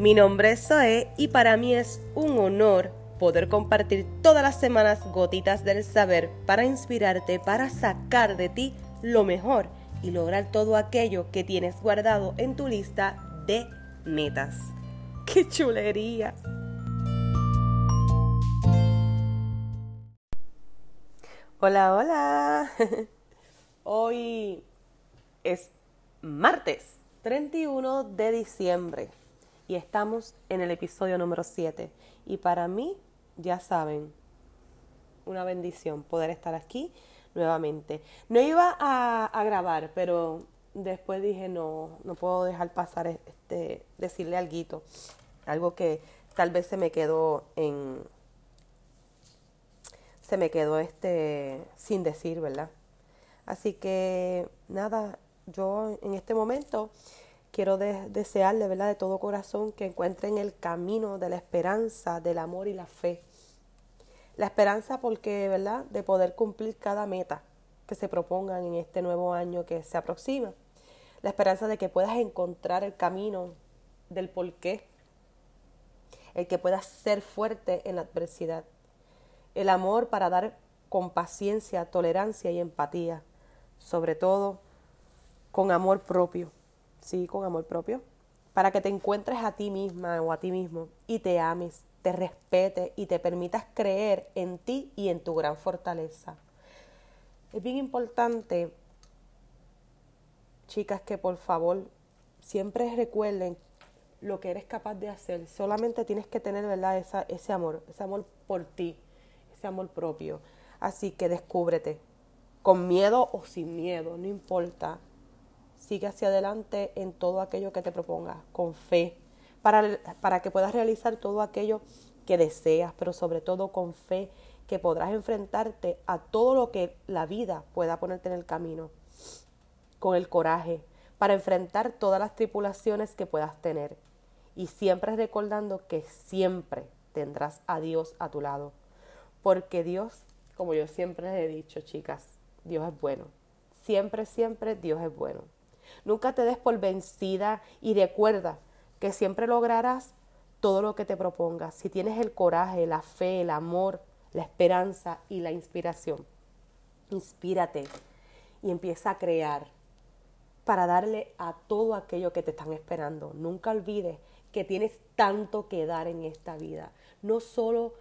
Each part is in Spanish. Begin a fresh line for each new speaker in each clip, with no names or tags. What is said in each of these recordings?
Mi nombre es Zoe y para mí es un honor poder compartir todas las semanas gotitas del saber para inspirarte, para sacar de ti lo mejor y lograr todo aquello que tienes guardado en tu lista de metas. ¡Qué chulería! Hola, hola. Hoy es martes 31 de diciembre y estamos en el episodio número 7. Y para mí, ya saben, una bendición poder estar aquí nuevamente. No iba a, grabar, pero después dije, no, no puedo dejar pasar este, decirle algo, algo que tal vez se me quedó en, se me quedó este sin decir, ¿verdad? Así que nada, yo en este momento quiero desearle, ¿verdad?, de todo corazón que encuentren el camino de la esperanza, del amor y la fe. La esperanza porque, ¿verdad?, de poder cumplir cada meta que se propongan en este nuevo año que se aproxima. La esperanza de que puedas encontrar el camino del porqué. El que puedas ser fuerte en la adversidad. El amor para dar con paciencia, tolerancia y empatía. Sobre todo, con amor propio sí, con amor propio, para que te encuentres a ti misma o a ti mismo y te ames, te respetes y te permitas creer en ti y en tu gran fortaleza. Es bien importante, chicas, que por favor siempre recuerden lo que eres capaz de hacer. Solamente tienes que tener, ¿verdad? Ese amor, ese amor por ti, ese amor propio. Así que descúbrete, con miedo o sin miedo, no importa sigue hacia adelante en todo aquello que te propongas, con fe, para, para que puedas realizar todo aquello que deseas, pero sobre todo con fe que podrás enfrentarte a todo lo que la vida pueda ponerte en el camino, con el coraje, para enfrentar todas las tripulaciones que puedas tener. Y siempre recordando que siempre tendrás a Dios a tu lado. Porque Dios, como yo siempre les he dicho, chicas, Dios es bueno. Siempre, siempre Dios es bueno. Nunca te des por vencida y recuerda que siempre lograrás todo lo que te propongas si tienes el coraje, la fe, el amor, la esperanza y la inspiración. Inspírate y empieza a crear para darle a todo aquello que te están esperando. Nunca olvides que tienes tanto que dar en esta vida, no solo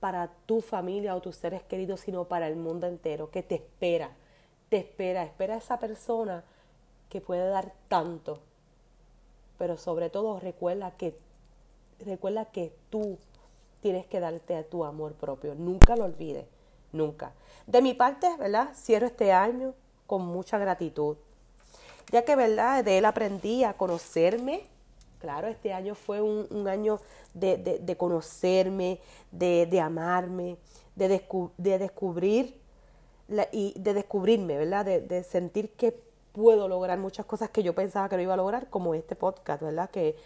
para tu familia o tus seres queridos, sino para el mundo entero, que te espera, te espera, espera a esa persona que puede dar tanto. Pero sobre todo recuerda que, recuerda que tú tienes que darte a tu amor propio. Nunca lo olvides, nunca. De mi parte, ¿verdad? Cierro este año con mucha gratitud. Ya que, ¿verdad? De él aprendí a conocerme. Claro, este año fue un, año de, conocerme, de, amarme, de, de descubrir y de descubrirme, ¿verdad? De, sentir que puedo lograr muchas cosas que yo pensaba que no iba a lograr, como este podcast, ¿verdad? Que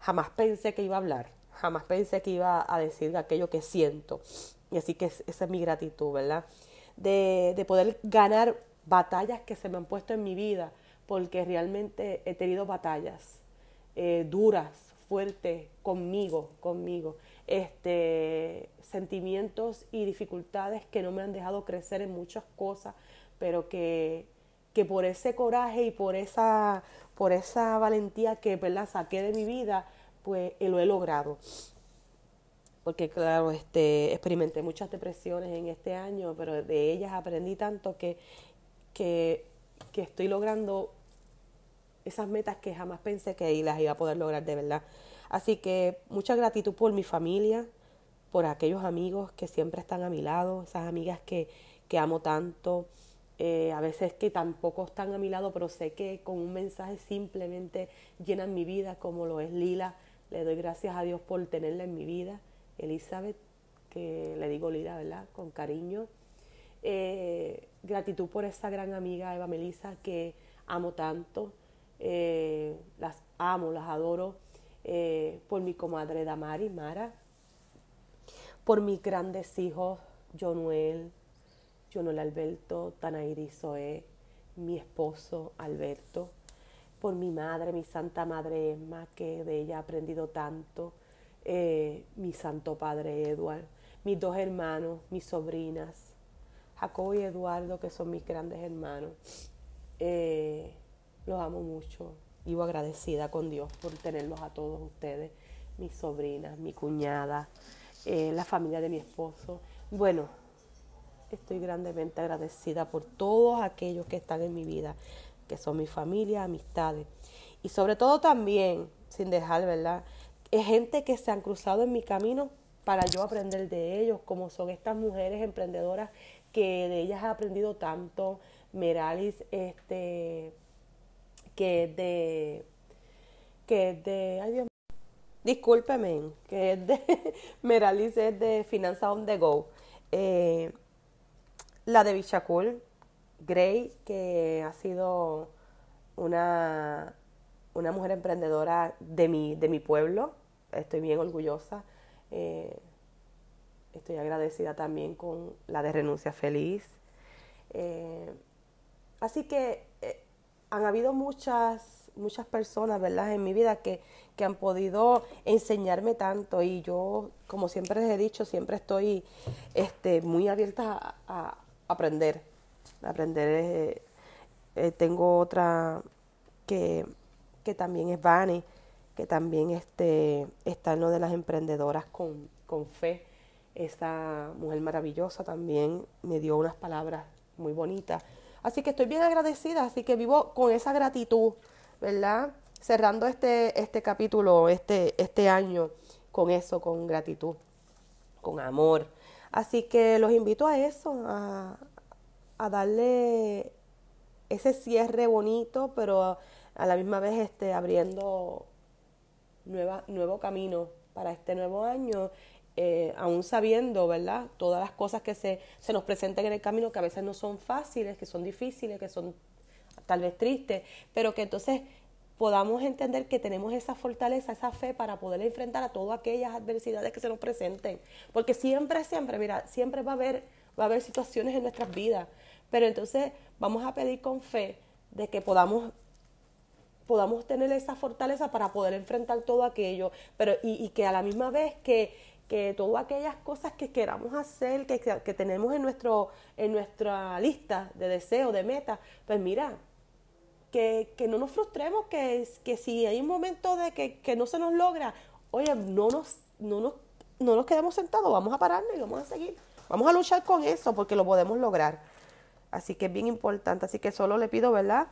jamás pensé que iba a hablar, jamás pensé que iba a decir aquello que siento. Y así que esa es mi gratitud, ¿verdad? De, de poder ganar batallas que se me han puesto en mi vida, porque realmente he tenido batallas eh, duras, fuertes, conmigo, conmigo. Este, sentimientos y dificultades que no me han dejado crecer en muchas cosas, pero que que por ese coraje y por esa, por esa valentía que ¿verdad? saqué de mi vida, pues lo he logrado. Porque claro, este, experimenté muchas depresiones en este año, pero de ellas aprendí tanto que, que, que estoy logrando esas metas que jamás pensé que las iba a poder lograr de verdad. Así que mucha gratitud por mi familia, por aquellos amigos que siempre están a mi lado, esas amigas que, que amo tanto, eh, a veces que tampoco están a mi lado, pero sé que con un mensaje simplemente llenan mi vida, como lo es Lila. Le doy gracias a Dios por tenerla en mi vida. Elizabeth, que le digo Lila, ¿verdad? Con cariño. Eh, gratitud por esa gran amiga Eva Melisa que amo tanto. Eh, las amo, las adoro. por mi comadre Damari, Mara. Por mis grandes hijos, Jonuel, Jonel Alberto, Tanairi Zoe, mi esposo Alberto, por mi madre, mi santa madre Emma, que de ella he aprendido tanto, eh, mi santo padre Edward, mis dos hermanos, mis sobrinas, Jacobo y Eduardo, que son mis grandes hermanos. Eh, los amo mucho. Vivo agradecida con Dios por tenerlos a todos ustedes, mis sobrinas, mi cuñada, eh, la familia de mi esposo. Bueno, estoy grandemente agradecida por todos aquellos que están en mi vida, que son mi familia, amistades. Y sobre todo también, sin dejar, ¿verdad? Es gente que se han cruzado en mi camino para yo aprender de ellos, como son estas mujeres emprendedoras que de ellas he aprendido tanto. Meralis, este, que es de, que es de, ay Dios discúlpeme, que es de, Meralis es de Finanza on the Go. Eh, la de Bichacul, Gray, que ha sido una, una mujer emprendedora de mi, de mi pueblo, estoy bien orgullosa. Eh, estoy agradecida también con la de Renuncia Feliz. Eh, así que han habido muchas, muchas personas, ¿verdad?, en mi vida que, que han podido enseñarme tanto y yo, como siempre les he dicho, siempre estoy este, muy abierta a, aprender. aprender. Eh, eh, tengo otra que, que también es Vani, que también este, está en lo de las emprendedoras con, con fe. Esa mujer maravillosa también me dio unas palabras muy bonitas Así que estoy bien agradecida, así que vivo con esa gratitud, ¿verdad? Cerrando este, este capítulo, este, este año, con eso, con gratitud, con amor. Así que los invito a eso, a, darle ese cierre bonito, pero a la misma vez este, abriendo nuevo camino para este nuevo año eh, aún sabiendo, ¿verdad? Todas las cosas que se, se nos presentan en el camino, que a veces no son fáciles, que son difíciles, que son tal vez tristes, pero que entonces podamos entender que tenemos esa fortaleza, esa fe para poder enfrentar a todas aquellas adversidades que se nos presenten. Porque siempre, siempre, mira, siempre va a haber, va a haber situaciones en nuestras vidas. Pero entonces vamos a pedir con fe de que podamos podamos tener esa fortaleza para poder enfrentar todo aquello, pero y, que a la misma vez que, que todas aquellas cosas que queramos hacer, que, que, tenemos en, nuestro, en nuestra lista de deseos, de metas, pues mira, que, que no nos frustremos, que, que si hay un momento de que, que no se nos logra, oye, no nos, no, nos, no nos quedemos sentados, vamos a pararnos y vamos a seguir. Vamos a luchar con eso porque lo podemos lograr. Así que es bien importante. Así que solo le pido, ¿verdad?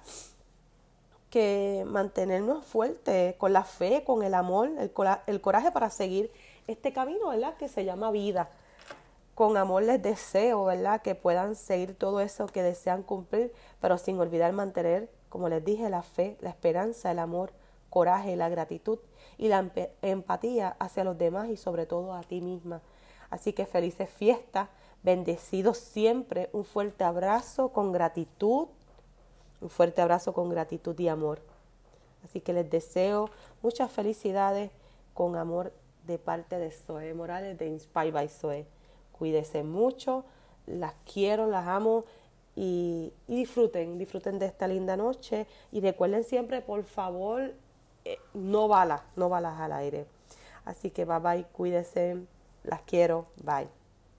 Que mantenernos fuertes con la fe, con el amor, el, el coraje para seguir este camino, ¿verdad? Que se llama vida. Con amor les deseo, ¿verdad? Que puedan seguir todo eso que desean cumplir, pero sin olvidar mantener, como les dije, la fe, la esperanza, el amor, coraje, la gratitud y la empatía hacia los demás y sobre todo a ti misma. Así que felices fiestas, bendecidos siempre, un fuerte abrazo con gratitud, un fuerte abrazo con gratitud y amor. Así que les deseo muchas felicidades con amor de parte de Zoe Morales de Inspire by Zoe. Cuídense mucho, las quiero, las amo y, disfruten, disfruten de esta linda noche y recuerden siempre, por favor, eh, no balas, no balas al aire. Así que bye bye, cuídense, las quiero, bye.